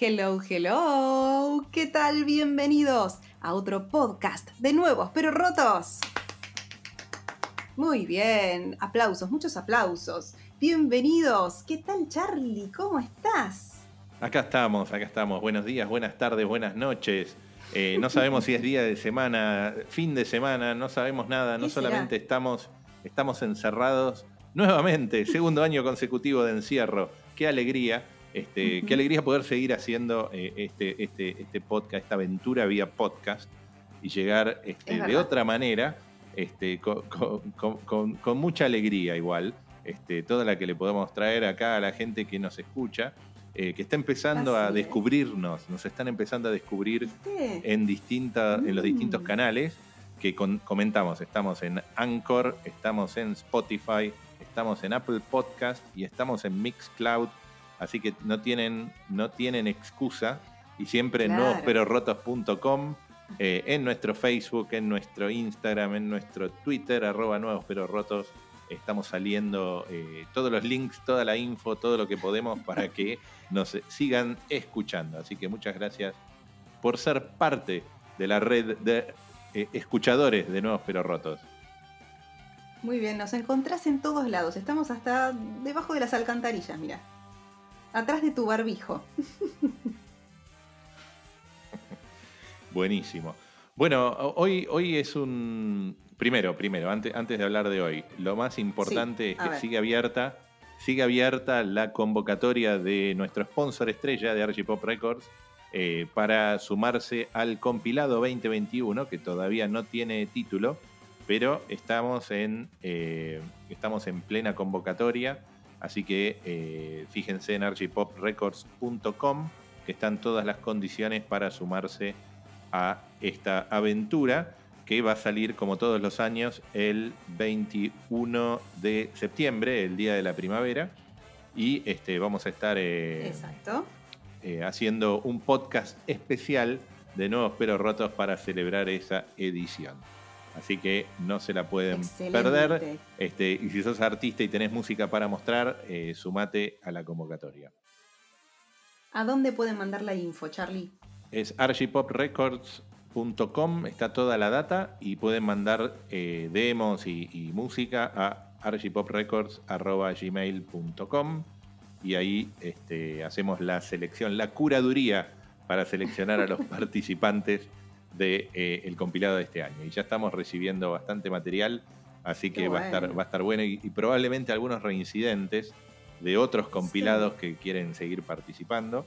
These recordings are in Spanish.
Hello, hello. ¿Qué tal? Bienvenidos a otro podcast de nuevos pero rotos. Muy bien, aplausos, muchos aplausos. Bienvenidos. ¿Qué tal, Charlie? ¿Cómo estás? Acá estamos, acá estamos. Buenos días, buenas tardes, buenas noches. Eh, no sabemos si es día de semana, fin de semana, no sabemos nada. No solamente estamos, estamos encerrados nuevamente, segundo año consecutivo de encierro. Qué alegría. Este, qué alegría poder seguir haciendo eh, este, este, este, podcast, esta aventura vía podcast y llegar este, de otra manera, este, con, mucha alegría igual, este, toda la que le podemos traer acá a la gente que nos escucha, eh, que está empezando a descubrirnos, nos están empezando a descubrir en, distinta, en los distintos mm. canales que comentamos. Estamos en Anchor, estamos en Spotify, estamos en Apple Podcast y estamos en Mixcloud Así que no tienen, no tienen excusa. Y siempre en nuevosperorrotos.com, eh, en nuestro Facebook, en nuestro Instagram, en nuestro Twitter, arroba nuevos Estamos saliendo eh, todos los links, toda la info, todo lo que podemos para que nos sigan escuchando. Así que muchas gracias por ser parte de la red de eh, escuchadores de Nuevos Pero Rotos. Muy bien, nos encontrás en todos lados. Estamos hasta debajo de las alcantarillas, mira atrás de tu barbijo. Buenísimo. Bueno, hoy, hoy es un... Primero, primero, antes, antes de hablar de hoy, lo más importante es que sigue abierta, sigue abierta la convocatoria de nuestro sponsor estrella de Archipop Records eh, para sumarse al compilado 2021, que todavía no tiene título, pero estamos en, eh, estamos en plena convocatoria. Así que eh, fíjense en archipoprecords.com que están todas las condiciones para sumarse a esta aventura que va a salir como todos los años el 21 de septiembre, el día de la primavera. Y este, vamos a estar eh, eh, haciendo un podcast especial de nuevos pero rotos para celebrar esa edición. Así que no se la pueden perder. Este, y si sos artista y tenés música para mostrar, eh, sumate a la convocatoria. ¿A dónde pueden mandar la info, Charlie? Es archipoprecords.com, está toda la data y pueden mandar eh, demos y, música a archipoprecords.gmail.com y ahí este, hacemos la selección, la curaduría para seleccionar a los participantes del de, eh, compilado de este año. Y ya estamos recibiendo bastante material, así que va, a estar, va a estar bueno y, probablemente algunos reincidentes de otros compilados que quieren seguir participando.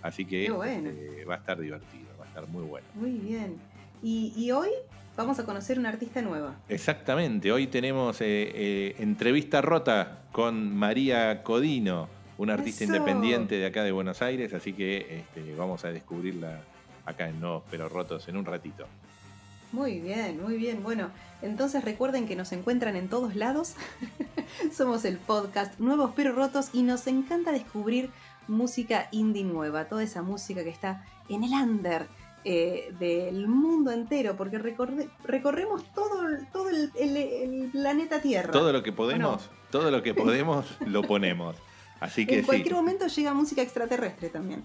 Así que este, va a estar divertido, va a estar muy bueno. Muy bien. Y, hoy vamos a conocer una artista nueva. Exactamente, hoy tenemos eh, eh, entrevista rota con María Codino, una artista independiente de acá de Buenos Aires, así que este, vamos a descubrirla acá en Nuevos Pero Rotos en un ratito. Muy bien, muy bien. Bueno, entonces recuerden que nos encuentran en todos lados. Somos el podcast Nuevos Pero Rotos y nos encanta descubrir música indie nueva, toda esa música que está en el under eh, del mundo entero, porque recorremos todo, todo el, planeta Tierra. Todo lo que podemos, todo lo que podemos lo ponemos. Así que en cualquier momento llega música extraterrestre también.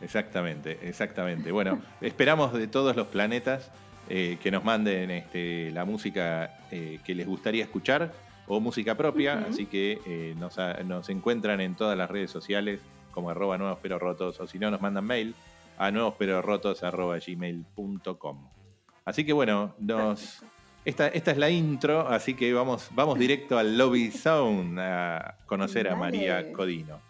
Exactamente, exactamente. Bueno, esperamos de todos los planetas eh, que nos manden este, la música eh, que les gustaría escuchar o música propia, así que eh, nos, encuentran en todas las redes sociales como arroba nuevos pero rotos o si no nos mandan mail a nuevos pero rotos arroba gmail.com. Así que bueno, nos, esta, esta, es la intro, así que vamos, vamos directo al Lobby Sound a conocer a María Codino.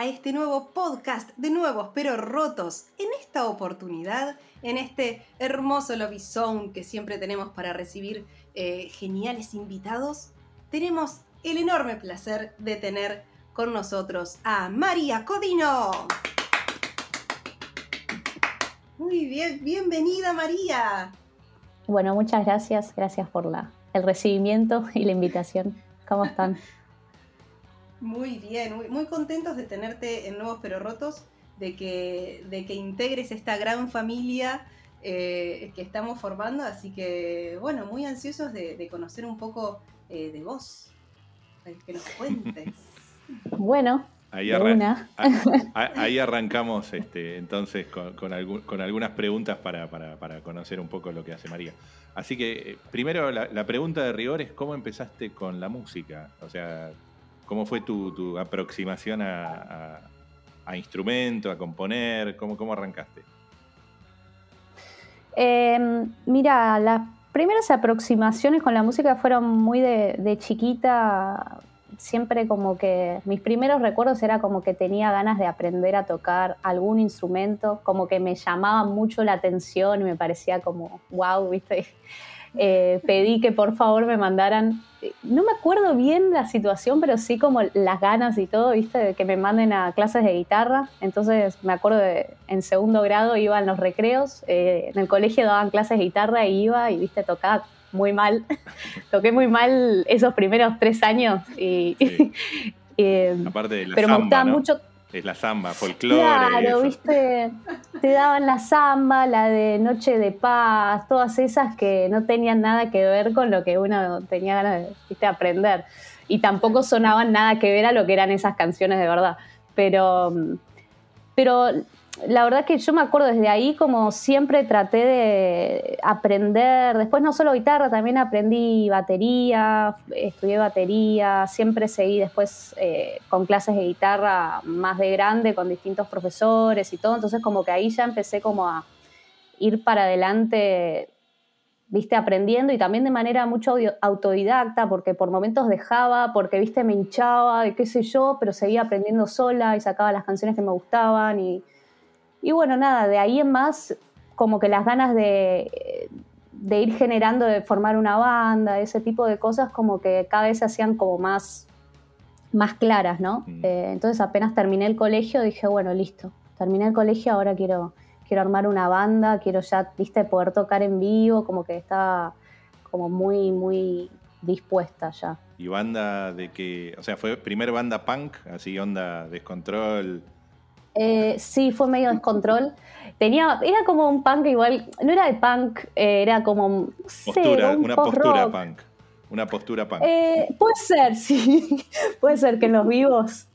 A este nuevo podcast de nuevos pero rotos. En esta oportunidad en este hermoso lobby zone que siempre tenemos para recibir eh, geniales invitados, tenemos el enorme placer de tener con nosotros a María Codino. Muy bien, bienvenida María. Bueno, muchas gracias, gracias por la, el recibimiento y la invitación. ¿Cómo están? Muy bien, muy, contentos de tenerte en Nuevos Pero Rotos, de que, de que integres esta gran familia eh, que estamos formando, así que bueno, muy ansiosos de, conocer un poco eh, de vos, que nos cuentes. Bueno, Ahí, ahí, arrancamos este, entonces con, algunas preguntas para, conocer un poco lo que hace María. Así que eh, primero la, pregunta de rigor es cómo empezaste con la música, o sea, cómo fue tu, aproximación a, instrumento, a componer, cómo, cómo arrancaste. Em, mira, las primeras aproximaciones con la música fueron muy de chiquita siempre como que mis primeros recuerdos era como que tenía ganas de aprender a tocar algún instrumento, como que me llamaba mucho la atención y me parecía como, wow, viste. Eh, pedí que por favor me mandaran, no me acuerdo bien la situación, pero sí como las ganas y todo, viste, de que me manden a clases de guitarra. Entonces me acuerdo de en segundo grado iba en los recreos, eh, en el colegio daban clases de guitarra y iba y viste, tocaba muy mal. Toqué muy mal esos primeros tres años. Y, eh, Aparte de la pero me gustaba mucho. Es la samba, folclore. Claro, viste, te daban la samba, la de Noche de Paz, todas esas que no tenían nada que ver con lo que uno tenía ganas de ¿viste? aprender. Y tampoco sonaban nada que ver a lo que eran esas canciones de verdad. Pero, pero la verdad que yo me acuerdo desde ahí como siempre traté de aprender, después no solo guitarra, también aprendí batería, estudié batería, siempre seguí después eh, con clases de guitarra más de grande, con distintos profesores y todo, entonces como que ahí ya empecé como a ir para adelante, viste, aprendiendo y también de manera mucho autodidacta, porque por momentos dejaba, porque, viste, me hinchaba y qué sé yo, pero seguía aprendiendo sola y sacaba las canciones que me gustaban y y bueno, nada, de ahí en más, como que las ganas de, ir generando, de formar una banda, ese tipo de cosas, como que cada vez se hacían como más, más claras, ¿no? Mm. Eh, entonces apenas terminé el colegio, dije, bueno, listo, terminé el colegio, ahora quiero, quiero armar una banda, quiero ya, viste, poder tocar en vivo, como que estaba como muy, muy dispuesta ya. ¿Y banda de que, o sea, fue primer banda punk, así onda descontrol? Eh, sí, fue medio descontrol. Tenía, era como un punk igual, no era de punk, eh, era como postura, una postura punk. Una postura punk. Eh, puede ser, sí. puede ser que en los vivos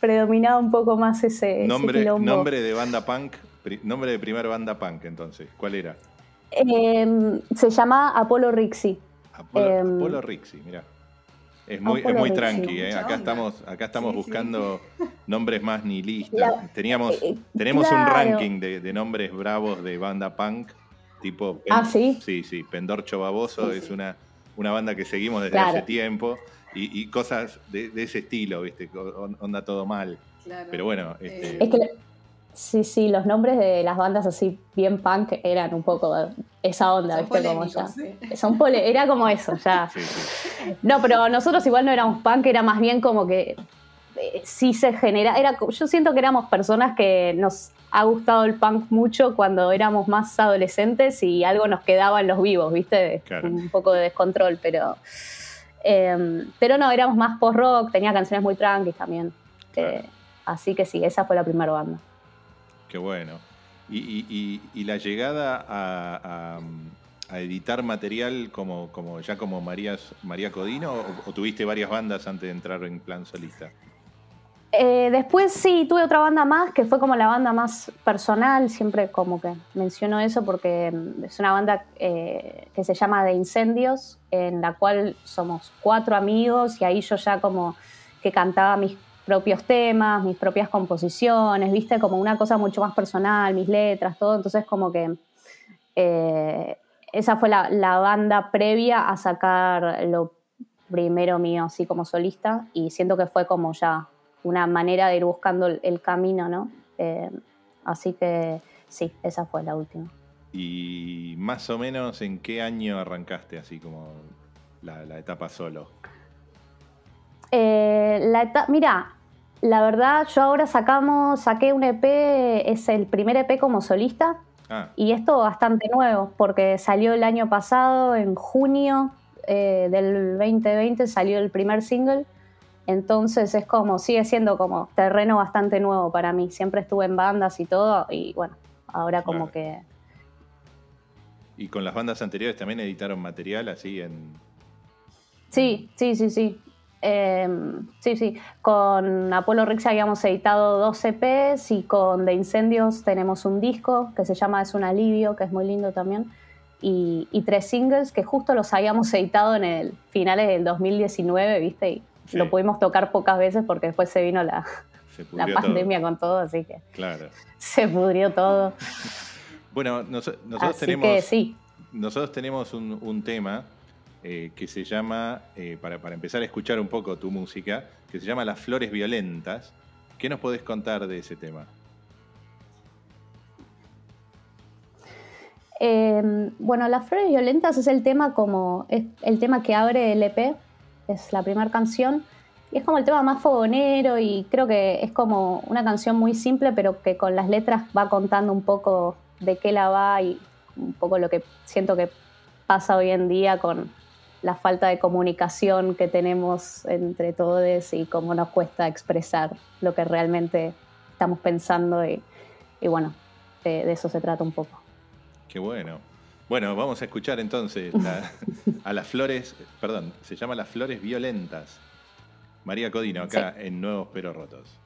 predominaba un poco más ese nombre, nombre de banda punk, nombre de primera banda punk entonces, ¿cuál era? Em, se llama Apolo Rixi. Apolo, em, Apolo Rixi, mira. Es muy, es muy tranqui, ¿eh? acá estamos, acá estamos buscando nombres más nihilistas. Teníamos, eh, eh, tenemos un ranking de, nombres bravos de banda punk, tipo... ah, sí. Sí, sí, Pendorcho Baboso es una, una banda que seguimos desde hace tiempo y, cosas de, ese estilo, ¿viste? Onda todo mal. Pero bueno... Este... Es que Sí, sí, los nombres de las bandas así bien punk eran un poco esa onda, ¿viste? Como ya. Son era como eso, ya. No, pero nosotros igual no éramos punk, era más bien como que eh, sí se genera. Era, yo siento que éramos personas que nos ha gustado el punk mucho cuando éramos más adolescentes y algo nos quedaba en los vivos, ¿viste? Un poco de descontrol, pero. Em, pero no, éramos más post-rock, tenía canciones muy tranquilas también. Eh, así que sí, esa fue la primera banda. Qué bueno. Y, la llegada a, editar material como, como ya como María, María Codino o, tuviste varias bandas antes de entrar en plan solista? Eh, después sí, tuve otra banda más que fue como la banda más personal, siempre como que menciono eso porque mm, es una banda eh, que se llama De Incendios, en la cual somos cuatro amigos y ahí yo ya como que cantaba mis propios temas, mis propias composiciones, viste, como una cosa mucho más personal, mis letras, todo. Entonces, como que eh, esa fue la, banda previa a sacar lo primero mío, así como solista, y siento que fue como ya una manera de ir buscando el, camino, ¿no? Eh, así que sí, esa fue la última. ¿Y más o menos en qué año arrancaste así como la etapa solo? Eh, la mira, la verdad, yo ahora sacamos, saqué un EP, es el primer EP como solista. Ah. Y esto bastante nuevo, porque salió el año pasado, en junio eh, del 2020, salió el primer single. Entonces es como, sigue siendo como terreno bastante nuevo para mí. Siempre estuve en bandas y todo, y bueno, ahora como que. ¿Y con las bandas anteriores también editaron material así en.? Sí, sí, sí, sí. Em, sí, sí. Con Apolo Rix habíamos editado dos EPs y con De Incendios tenemos un disco que se llama Es un alivio, que es muy lindo también. Y, tres singles que justo los habíamos editado en el finales del 2019, ¿viste? Y lo pudimos tocar pocas veces porque después se vino la, la pandemia con todo, así que claro. se pudrió todo. bueno, nosotros tenemos, sí. nosotros tenemos un, tema eh, que se llama, eh, para, empezar a escuchar un poco tu música, que se llama Las Flores Violentas. ¿Qué nos podés contar de ese tema? Em, bueno, Las Flores Violentas es el tema como, es el tema que abre el EP es la primera canción. Y es como el tema más fogonero y creo que es como una canción muy simple, pero que con las letras va contando un poco de qué la va y un poco lo que siento que pasa hoy en día con la falta de comunicación que tenemos entre todos y cómo nos cuesta expresar lo que realmente estamos pensando y, bueno, de eso se trata un poco. Qué bueno. Bueno, vamos a escuchar entonces a las flores, perdón, se llama Las Flores Violentas. María Codino, acá en Nuevos Pero Rotos.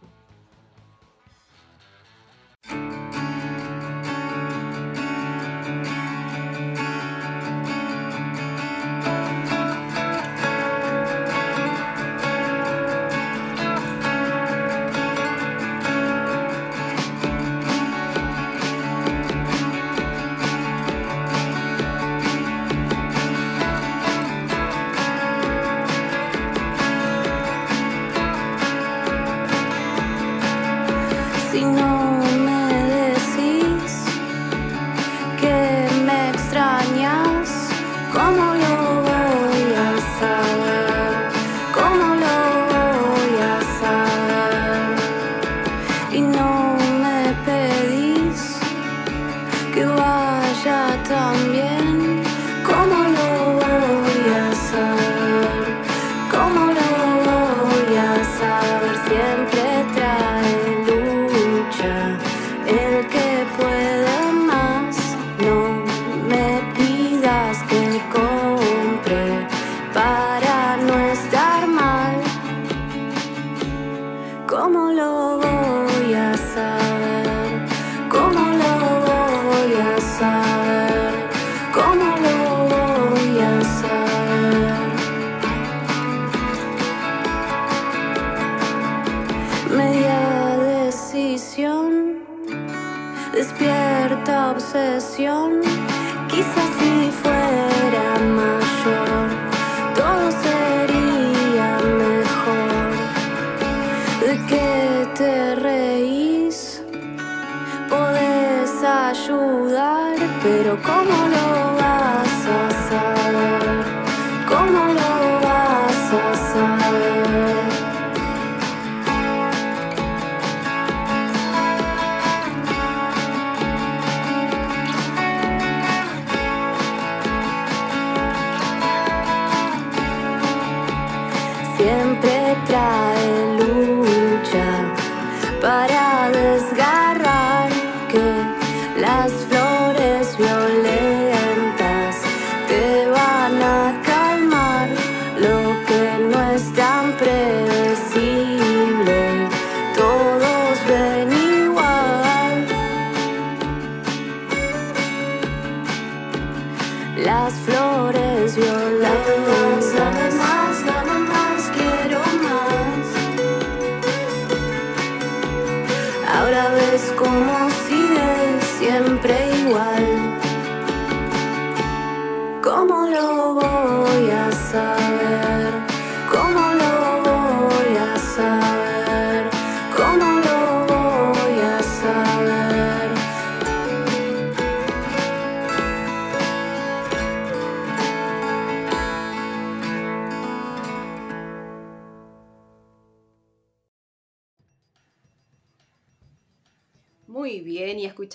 canción las flores violan.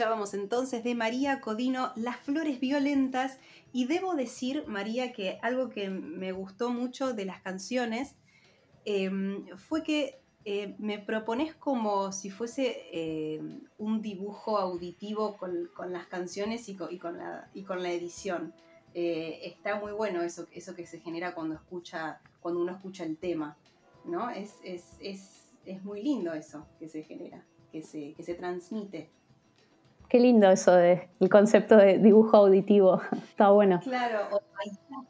Escuchábamos entonces de María Codino Las Flores Violentas. Y debo decir, María, que algo que me gustó mucho de las canciones em, fue que eh, me propones como si fuese eh, un dibujo auditivo con, las canciones y con, la, y con la edición. Eh, está muy bueno eso, eso que se genera cuando, escucha, cuando uno escucha el tema, ¿no? Es, muy lindo eso que se genera, que se, que se transmite. Qué lindo eso de el concepto de dibujo auditivo. Está bueno. Claro, o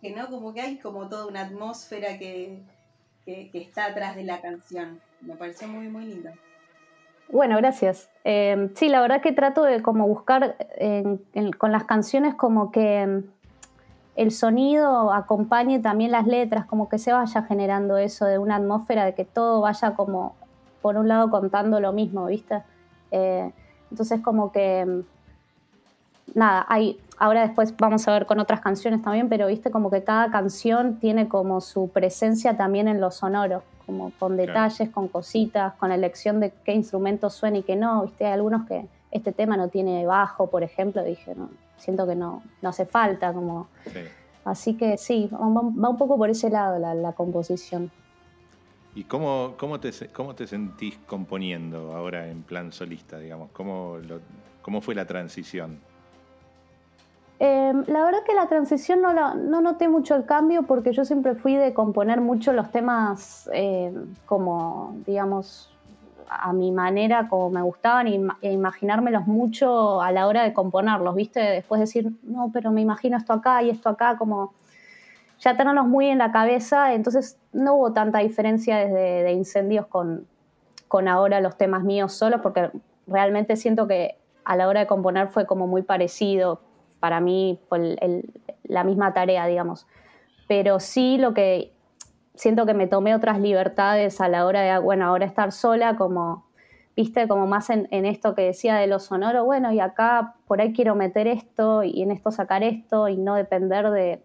que ¿no? Como que hay como toda una atmósfera que, que, está atrás de la canción. Me pareció muy, muy lindo. Bueno, gracias. Eh, sí, la verdad que trato de como buscar con las canciones como que mm, el sonido acompañe también las letras, como que se vaya generando eso de una atmósfera, de que todo vaya como, por un lado, contando lo mismo, ¿viste? Eh, entonces como que, mm, nada, hay, ahora después vamos a ver con otras canciones también, pero viste como que cada canción tiene como su presencia también en lo sonoro, como con detalles, con cositas, con la elección de qué instrumentos suena y qué no, viste, hay algunos que este tema no tiene bajo, por ejemplo, dije, no, siento que no, no hace falta, como... Así que sí, va, un poco por ese lado la, composición. ¿Y cómo, cómo, te, cómo te sentís componiendo ahora en plan solista, digamos? ¿Cómo, cómo fue la transición? Em, la verdad que la transición no, no noté mucho el cambio porque yo siempre fui de componer mucho los temas em, como, digamos, a mi manera, como me gustaban, e imaginármelos mucho a la hora de componerlos, ¿viste? Después decir, no, pero me imagino esto acá y esto acá, como ya tenerlos muy en la cabeza, entonces no hubo tanta diferencia desde de incendios con, con ahora los temas míos solos, porque realmente siento que a la hora de componer fue como muy parecido, para mí fue la misma tarea, digamos. Pero sí lo que siento que me tomé otras libertades a la hora de, bueno, ahora estar sola, como, viste, como más en, esto que decía de lo sonoro, bueno, y acá por ahí quiero meter esto y en esto sacar esto y no depender de,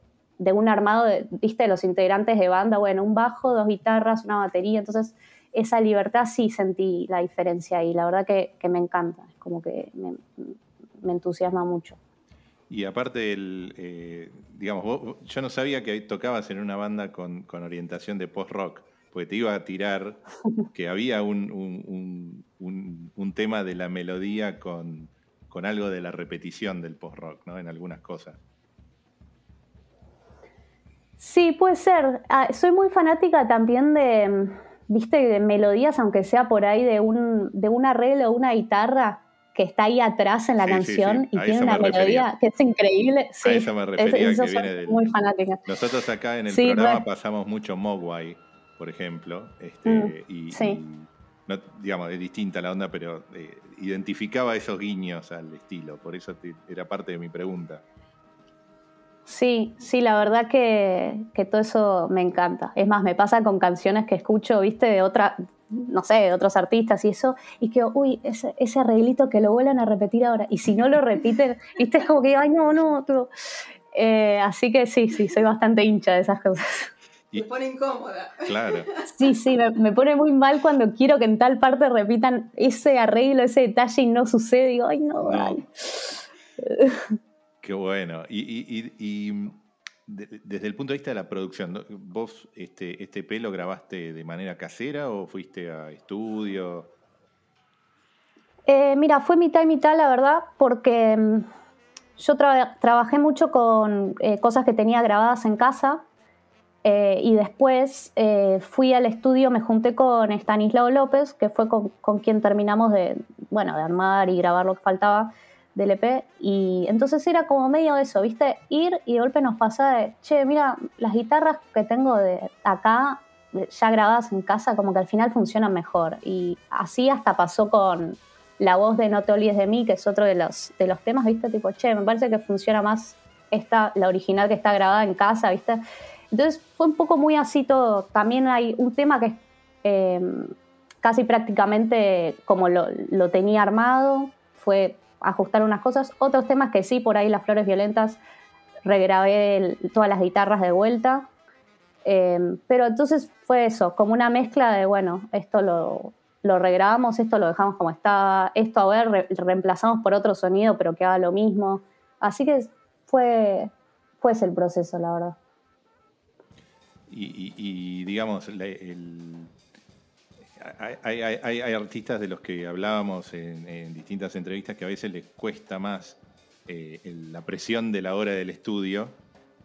un armado, de, viste, de los integrantes de banda, bueno, un bajo, dos guitarras, una batería, entonces esa libertad sí sentí la diferencia y la verdad que, me encanta, es como que me entusiasma mucho. Y aparte, el, eh, digamos, yo no sabía que tocabas en una banda con, orientación de post-rock, porque te iba a tirar que había un, tema de la melodía con, algo de la repetición del post-rock, ¿no? En algunas cosas. Sí, puede ser. Ah, soy muy fanática también de, viste, de melodías, aunque sea por ahí de un, de un arreglo o una guitarra que está ahí atrás en la canción y tiene una melodía que es increíble. Sí, a eso me refería, que viene muy fanática. Nosotros acá en el programa pasamos mucho Mogwai, por ejemplo, este, mm, y, digamos, es distinta la onda, pero eh, identificaba esos guiños al estilo, por eso era parte de mi pregunta. Sí, sí, la verdad que, que, todo eso me encanta. Es más, me pasa con canciones que escucho, viste, de otra, no sé, de otros artistas y eso, y que, uy, ese, ese arreglito que lo vuelvan a repetir ahora. Y si no lo repiten, viste, es como que, ay, no, no, eh, así que sí, sí, soy bastante hincha de esas cosas. Me pone incómoda. Claro. Sí, sí, me, pone muy mal cuando quiero que en tal parte repitan ese arreglo, ese detalle y no sucede. Digo, ay, no, Qué bueno. y desde el punto de vista de la producción, ¿vos este, este pelo grabaste de manera casera o fuiste a estudio? Eh, mira, fue mitad y mitad, la verdad, porque mm, yo trabajé mucho con eh, cosas que tenía grabadas en casa eh, y después fui al estudio, me junté con Stanislao López, que fue con, con, quien terminamos de, bueno, de armar y grabar lo que faltaba del EP. Y entonces era como medio eso, ¿viste? Ir y de golpe nos pasa de, che, mira, las guitarras que tengo de acá, ya grabadas en casa, como que al final funcionan mejor. Y así hasta pasó con la voz de No te olvides de mí, que es otro de los, de los temas, ¿viste? Tipo, che, me parece que funciona más esta, la original que está grabada en casa, ¿viste? Entonces fue un poco muy así todo. También hay un tema que es em, casi prácticamente como lo, lo tenía armado, fue ajustar unas cosas. Otros temas que sí, por ahí las flores violentas, regrabé todas las guitarras de vuelta. Em, pero entonces fue eso, como una mezcla de, bueno, esto lo, lo regrabamos, esto lo dejamos como estaba, esto a ver, reemplazamos por otro sonido, pero que haga lo mismo. Así que fue, fue ese el proceso, la verdad. Y, digamos, hay, artistas de los que hablábamos en, distintas entrevistas que a veces les cuesta más eh, la presión de la hora del estudio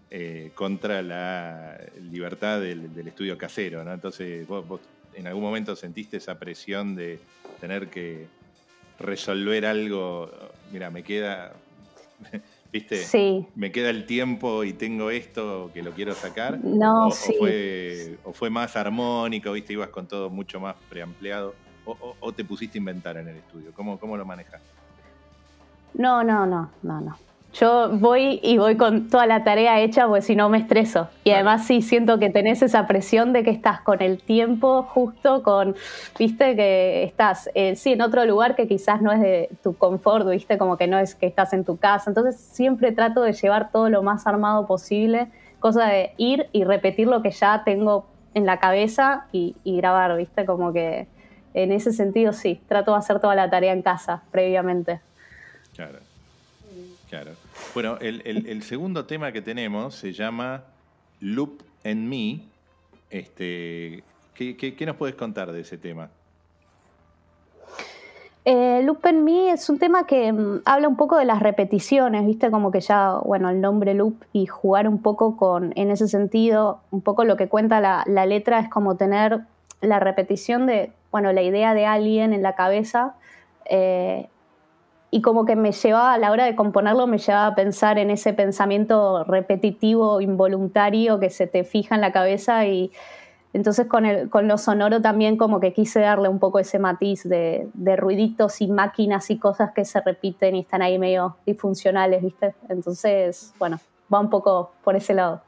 eh, contra la libertad del, estudio casero, ¿no? Entonces, vos, en algún momento sentiste esa presión de tener que resolver algo, mira, me queda, ¿viste? Sí. Me queda el tiempo y tengo esto que lo quiero sacar. No, o, sí. o, fue, más armónico, ¿viste? Ibas con todo mucho más preampliado. O, te pusiste a inventar en el estudio. ¿Cómo, cómo lo manejas? No, no, no, no, no. Yo voy y voy con toda la tarea hecha, porque si no me estreso. Y además sí siento que tenés esa presión de que estás con el tiempo justo, con, viste, que estás, eh, sí, en otro lugar que quizás no es de tu confort, viste, como que no es que estás en tu casa. Entonces siempre trato de llevar todo lo más armado posible, cosa de ir y repetir lo que ya tengo en la cabeza y, y grabar, viste, como que en ese sentido sí, trato de hacer toda la tarea en casa previamente. Claro. Claro. Bueno, el, segundo tema que tenemos se llama Loop and Me. Este, ¿qué, nos puedes contar de ese tema? Eh, Loop and Me es un tema que mm, habla un poco de las repeticiones, viste, como que ya, bueno, el nombre loop y jugar un poco con, en ese sentido, un poco lo que cuenta la, letra es como tener la repetición de, bueno, la idea de alguien en la cabeza eh, y como que me llevaba, a la hora de componerlo, me llevaba a pensar en ese pensamiento repetitivo, involuntario que se te fija en la cabeza y entonces con, el, con lo sonoro también como que quise darle un poco ese matiz de, de ruiditos y máquinas y cosas que se repiten y están ahí medio disfuncionales, ¿viste? Entonces, bueno, va un poco por ese lado.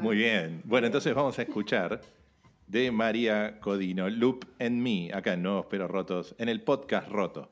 Muy bien. Bueno, entonces vamos a escuchar de María Codino, Loop and Me, acá en Nuevos Pero Rotos, en el podcast Roto.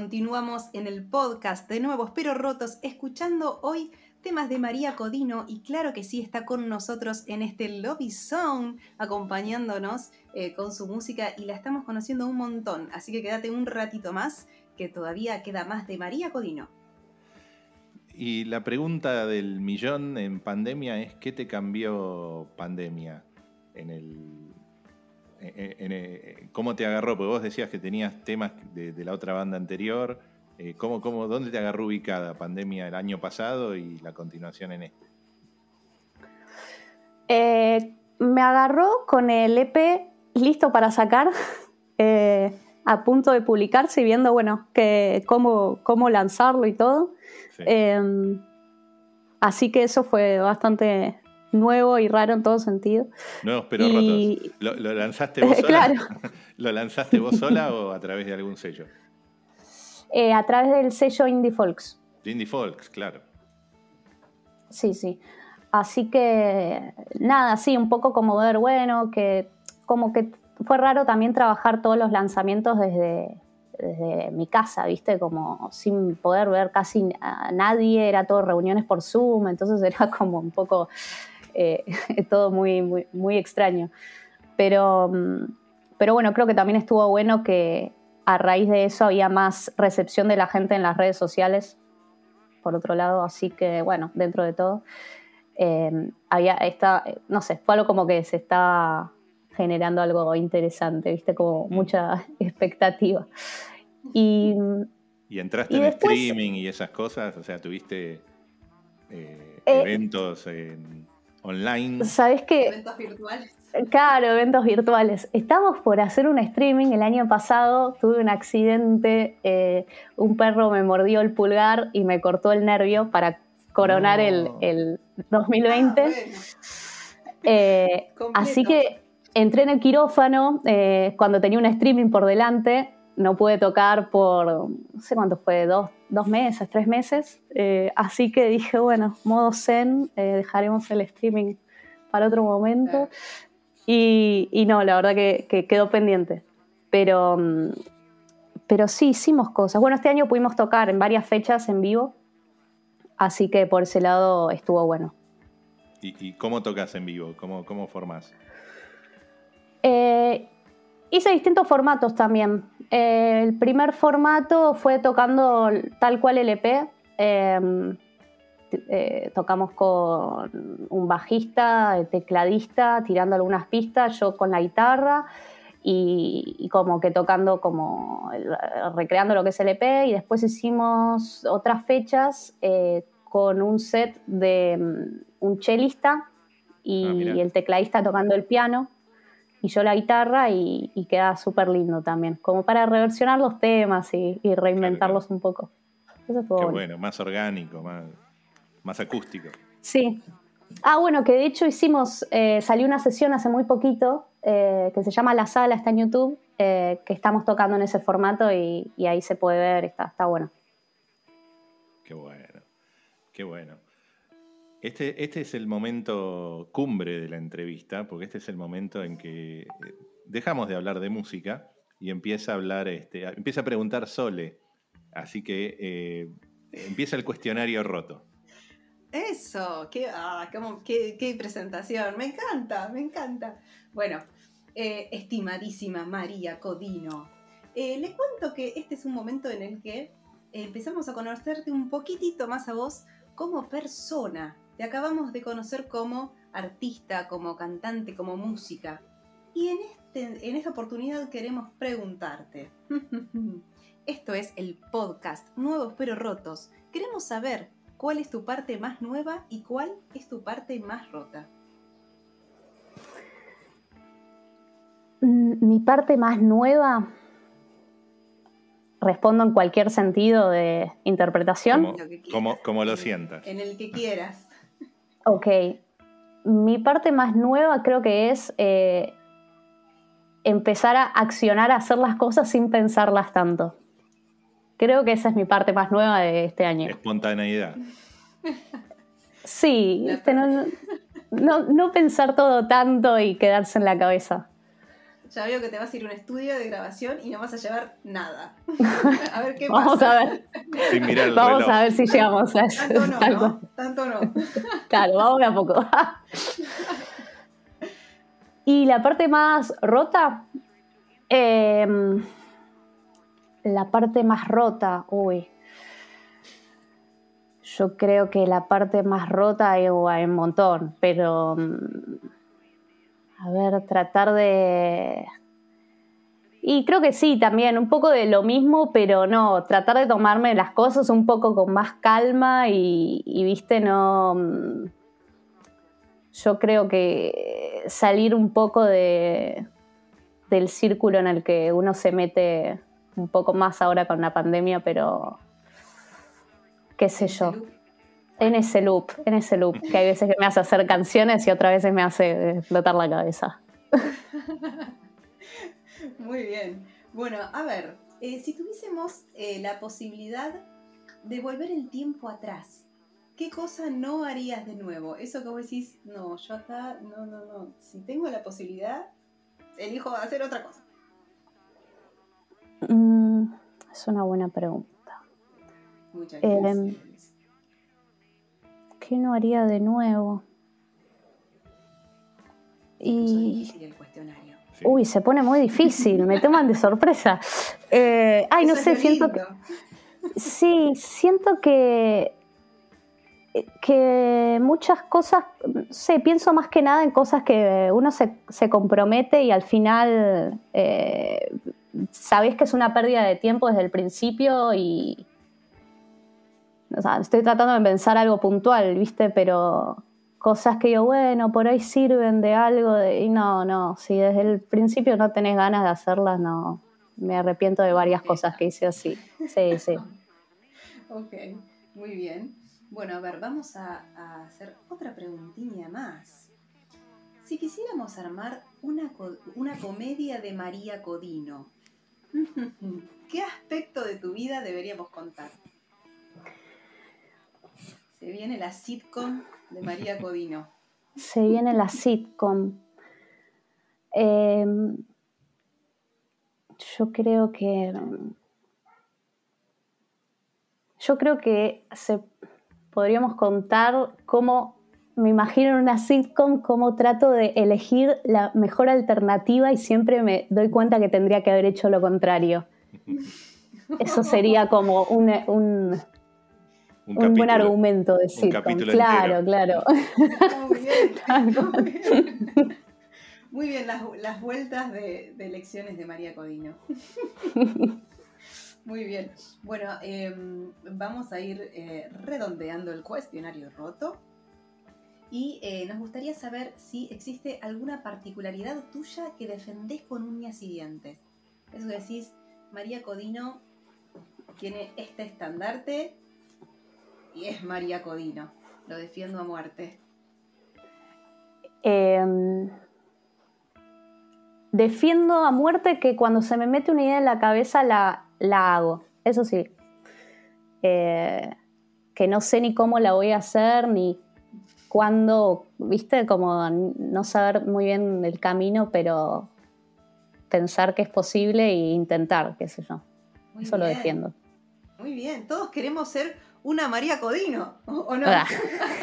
Continuamos en el podcast de Nuevos Pero Rotos, escuchando hoy temas de María Codino y claro que sí está con nosotros en este Lobby Zone, acompañándonos eh, con su música y la estamos conociendo un montón, así que quédate un ratito más, que todavía queda más de María Codino. Y la pregunta del millón en pandemia es, ¿qué te cambió pandemia en el... ¿Cómo te agarró? Porque vos decías que tenías temas de, la otra banda anterior. Eh, ¿cómo, cómo, ¿Dónde te agarró ubicada pandemia el año pasado y la continuación en este? Eh, me agarró con el EP listo para sacar, eh, a punto de publicarse y viendo, bueno, que, cómo, cómo lanzarlo y todo. Así que eso fue bastante nuevo y raro en todo sentido. Nuevos pero rotos. ¿Lo, lanzaste vos sola? claro. ¿Lo lanzaste vos sola o a través de algún sello? Eh, a través del sello Indie Folks. Indie Folks, claro. Sí, sí. Así que, nada, sí, un poco como ver, bueno, que como que fue raro también trabajar todos los lanzamientos desde, desde mi casa, ¿viste? Como sin poder ver casi a nadie, era todo reuniones por Zoom, entonces era como un poco eh, todo muy, muy, muy, extraño. Pero, mm, pero bueno, creo que también estuvo bueno que a raíz de eso había más recepción de la gente en las redes sociales, por otro lado, así que bueno, dentro de todo, eh, había esta, no sé, fue algo como que se está generando algo interesante, viste, como mucha expectativa. Y, entraste en streaming y esas cosas, o sea, tuviste eh, eh, eventos online. ¿Sabes qué? Eventos virtuales. Claro, eventos virtuales. Estamos por hacer un streaming el año pasado, tuve un accidente, eh, un perro me mordió el pulgar y me cortó el nervio para coronar el, 2020. Ah, así que entré en el quirófano cuando tenía un streaming por delante no pude tocar por, no sé cuánto fue, dos, meses, tres meses. Eh, así que dije, bueno, modo zen, eh, dejaremos el streaming para otro momento. Y, no, la verdad que, quedó pendiente. Pero, mm, pero sí, hicimos cosas. Bueno, este año pudimos tocar en varias fechas en vivo, así que por ese lado estuvo bueno. ¿Y, cómo tocas en vivo? ¿Cómo, cómo formás? Eh, Hice distintos formatos también. Eh, el primer formato fue tocando tal cual el EP. Em, eh, tocamos con un bajista, tecladista, tirando algunas pistas, yo con la guitarra y, como que tocando como recreando lo que es el EP y después hicimos otras fechas eh, con un set de mm, un chelista y ah, el tecladista tocando el piano y yo la guitarra y, queda súper lindo también, como para reversionar los temas y, reinventarlos un poco. Eso Qué bueno. más orgánico, más, acústico. Sí. Ah, bueno, que de hecho hicimos, eh, salió una sesión hace muy poquito eh, que se llama La Sala, está en YouTube, eh, que estamos tocando en ese formato y, y ahí se puede ver, está, está bueno. Qué bueno, qué bueno. Este, este, es el momento cumbre de la entrevista, porque este es el momento en que eh, dejamos de hablar de música y empieza a hablar, este, empieza a preguntar Sole. Así que eh, empieza el cuestionario roto. Eso, qué, ah, qué, presentación, me encanta, me encanta. Bueno, eh, estimadísima María Codino, le cuento que este es un momento en el que empezamos a conocerte un poquitito más a vos como persona, te acabamos de conocer como artista, como cantante, como música. Y en, este, en esta oportunidad queremos preguntarte. Esto es el podcast Nuevos pero Rotos. Queremos saber cuál es tu parte más nueva y cuál es tu parte más rota. Mm, mi parte más nueva, respondo en cualquier sentido de interpretación. Como, como, lo sientas. En el que quieras. Ok. Mi parte más nueva creo que es eh, empezar a accionar, a hacer las cosas sin pensarlas tanto. Creo que esa es mi parte más nueva de este año. Espontaneidad. Sí, no, pensar todo tanto y quedarse en la cabeza. Ya veo que te vas a ir a un estudio de grabación y no vas a llevar nada. A ver qué pasa. Vamos a ver. Sin mirar el Vamos reloj. a ver si llegamos a eso. Tanto no, ¿no? Tanto no. Claro, vamos de a poco. y la parte más rota. em, la parte más rota, uy. Yo creo que la parte más rota hay, hay un montón, pero. A ver, tratar de. Y creo que sí, también, un poco de lo mismo, pero no, tratar de tomarme las cosas un poco con más calma y, y, viste, no... mm, Yo creo que salir un poco de, del círculo en el que uno se mete un poco más ahora con la pandemia, pero qué sé yo, en ese loop, en ese loop, que hay veces que me hace hacer canciones y otras veces me hace explotar la cabeza. Muy bien. Bueno, a ver, eh, si tuviésemos eh, la posibilidad de volver el tiempo atrás, ¿qué cosa no harías de nuevo? Eso que vos decís, no, yo acá, no, no, no. Si tengo la posibilidad, elijo hacer otra cosa. Mm, es una buena pregunta. Muchas Eh, gracias. ¿Qué no haría de nuevo? Y... difícil el cuestionario. Sí. Uy, se pone muy difícil, me toman de sorpresa. Eh, ay, no Eso sé, siento que... Sí, siento que... que muchas cosas, no sé, pienso más que nada en cosas que uno se, se compromete y al final eh, sabés que es una pérdida de tiempo desde el principio y... Estoy tratando de pensar algo puntual, ¿viste? Pero cosas que yo, bueno, por ahí sirven de algo y no, no, si desde el principio no tenés ganas de hacerlas, no. Me arrepiento de varias cosas que hice así. Sí, sí. Ok, muy bien. Bueno, a ver, vamos a, hacer otra preguntilla más. Si quisiéramos armar una, una comedia de María Codino, ¿qué aspecto de tu vida deberíamos contar? Se viene la sitcom de María Codino. Se viene la sitcom. Eh, yo creo que. Yo creo que se, podríamos contar cómo me imagino en una sitcom cómo trato de elegir la mejor alternativa y siempre me doy cuenta que tendría que haber hecho lo contrario. Eso sería como un- Un, un buen argumento de sitcom. capítulo Claro, entero. claro. Muy bien. Muy bien, Muy bien, las, las vueltas de, de lecciones de María Codino. Muy bien. Bueno, em, vamos a ir eh, redondeando el cuestionario roto. Y eh, nos gustaría saber si existe alguna particularidad tuya que defendés con uñas y dientes. Eso que decís, María Codino tiene este estandarte y es María Codino. Lo defiendo a muerte. Eh, defiendo a muerte que cuando se me mete una idea en la cabeza la, la hago. Eso sí. Eh, que no sé ni cómo la voy a hacer, ni cuándo, viste, como no saber muy bien el camino, pero pensar que es posible e intentar, qué sé yo. Muy Eso lo defiendo. Muy bien, todos queremos ser una María Codino, ¿o o no? Ah,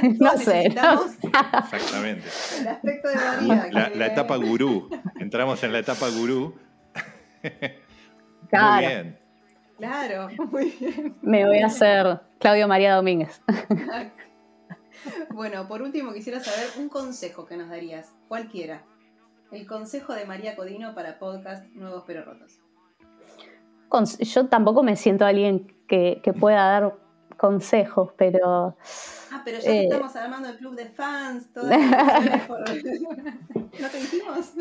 no sé. Exactamente. el aspecto de María. La, que- la etapa gurú. Entramos en la etapa gurú. Claro. Muy bien. Claro, muy bien. Me voy a hacer Claudio María Domínguez. Bueno, por último quisiera saber un consejo que nos darías, cualquiera. El consejo de María Codino para podcast Nuevos pero Rotos. Yo tampoco me siento alguien que, que pueda dar consejos, pero Ah, pero ya Eh. estamos armando el club de fans, por- ¿No te dijimos?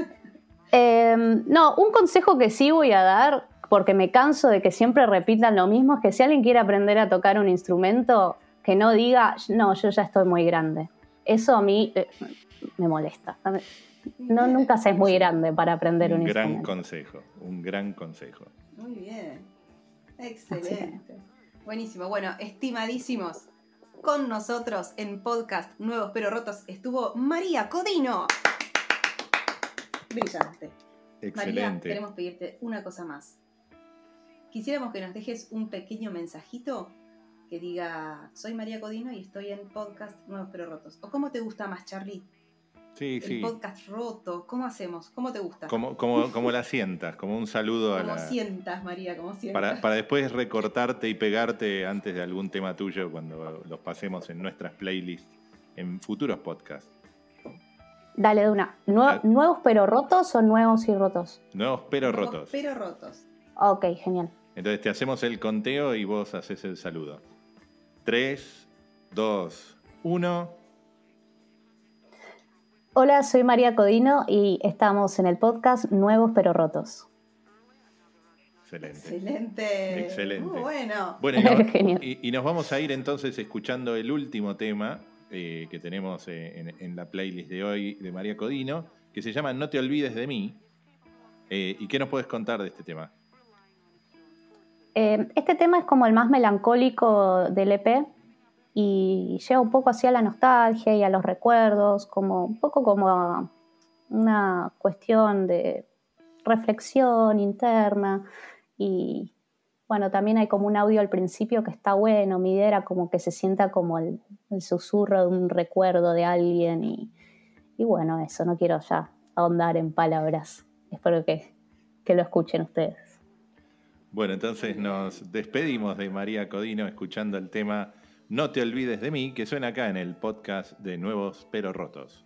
eh, no, un consejo que sí voy a dar, porque me canso de que siempre repitan lo mismo, es que si alguien quiere aprender a tocar un instrumento, que no diga, no, yo ya estoy muy grande. Eso a mí eh, me molesta. No, nunca se es muy grande para aprender un, Un gran instrumento. consejo. Un gran consejo. Muy bien. Excelente. Buenísimo. Bueno, estimadísimos, con nosotros en podcast Nuevos pero Rotos estuvo María Codino. Brillante. María, queremos pedirte una cosa más. Quisiéramos que nos dejes un pequeño mensajito que diga, soy María Codino y estoy en podcast Nuevos Pero Rotos. ¿O cómo te gusta más, Charlie? Sí, el podcast roto. ¿Cómo hacemos? ¿Cómo te gusta? Como, como, como la sientas, como un saludo a la... Como sientas, María, como sientas. Para, para, después recortarte y pegarte antes de algún tema tuyo cuando los pasemos en nuestras playlists en futuros podcasts. Dale de una. Ah. ¿Nuevos pero rotos o nuevos y rotos? Nuevos pero nuevos rotos. Pero rotos. Ok, genial. Entonces te hacemos el conteo y vos haces el saludo. 3, 2, 1. Hola, soy María Codino y estamos en el podcast Nuevos pero Rotos. Excelente. Excelente. Excelente. Muy bueno. Bueno, y, nos vamos a ir entonces escuchando el último tema eh, que tenemos eh, en, la playlist de hoy de María Codino, que se llama No te olvides de mí. Eh, ¿Y qué nos puedes contar de este tema? este tema es como el más melancólico del EP y lleva un poco hacia la nostalgia y a los recuerdos, como un poco como una cuestión de reflexión interna y bueno, también hay como un audio al principio que está bueno, mi idea era como que se sienta como el, susurro de un recuerdo de alguien y, bueno, eso, no quiero ya ahondar en palabras, espero que, que lo escuchen ustedes. Bueno, entonces nos despedimos de María Codino escuchando el tema No te olvides de mí, que suena acá en el podcast de Nuevos Pero Rotos.